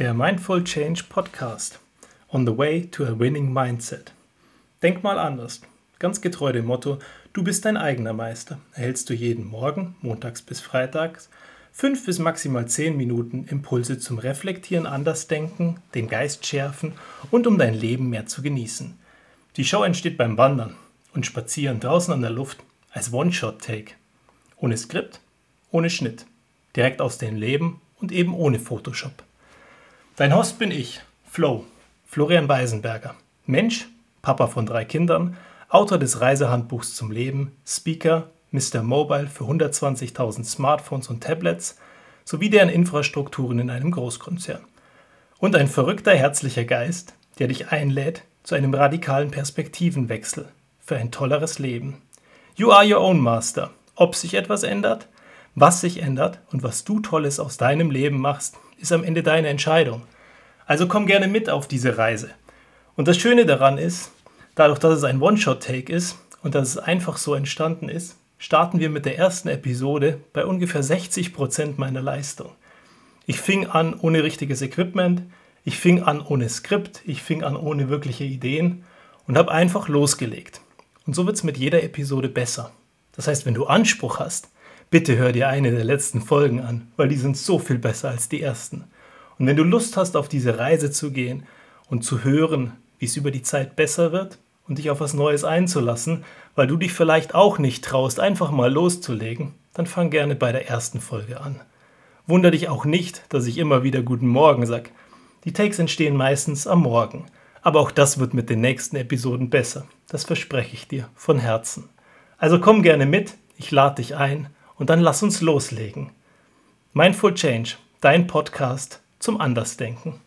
Der Mindful Change Podcast. On the way to a winning mindset. Denk mal anders. Ganz getreu dem Motto, du bist dein eigener Meister. Erhältst du jeden Morgen, montags bis freitags, fünf bis maximal zehn Minuten Impulse zum Reflektieren, Andersdenken, den Geist schärfen und um dein Leben mehr zu genießen. Die Show entsteht beim Wandern und Spazieren draußen an der Luft als One-Shot-Take. Ohne Skript, ohne Schnitt. Direkt aus dem Leben und eben ohne Photoshop. Dein Host bin ich, Flo, Florian Weisenberger. Mensch, Papa von drei Kindern, Autor des Reisehandbuchs zum Leben, Speaker, Mr. Mobile für 120.000 Smartphones und Tablets sowie deren Infrastrukturen in einem Großkonzern. Und ein verrückter, herzlicher Geist, der dich einlädt zu einem radikalen Perspektivenwechsel für ein tolleres Leben. You are your own master. Ob sich etwas ändert, was sich ändert und was du Tolles aus deinem Leben machst, ist am Ende deine Entscheidung. Also komm gerne mit auf diese Reise. Und das Schöne daran ist, dadurch, dass es ein One-Shot-Take ist und dass es einfach so entstanden ist, starten wir mit der ersten Episode bei ungefähr 60 Prozent meiner Leistung. Ich fing an ohne richtiges Equipment, ich fing an ohne Skript, ich fing an ohne wirkliche Ideen und habe einfach losgelegt. Und so wird es mit jeder Episode besser. Das heißt, wenn du Anspruch hast, bitte hör dir eine der letzten Folgen an, weil die sind so viel besser als die ersten. Und wenn du Lust hast, auf diese Reise zu gehen und zu hören, wie es über die Zeit besser wird und dich auf was Neues einzulassen, weil du dich vielleicht auch nicht traust, einfach mal loszulegen, dann fang gerne bei der ersten Folge an. Wunder dich auch nicht, dass ich immer wieder Guten Morgen sag. Die Takes entstehen meistens am Morgen. Aber auch das wird mit den nächsten Episoden besser. Das verspreche ich dir von Herzen. Also komm gerne mit, ich lade dich ein und dann lass uns loslegen. Mindful Change, dein Podcast zum Andersdenken.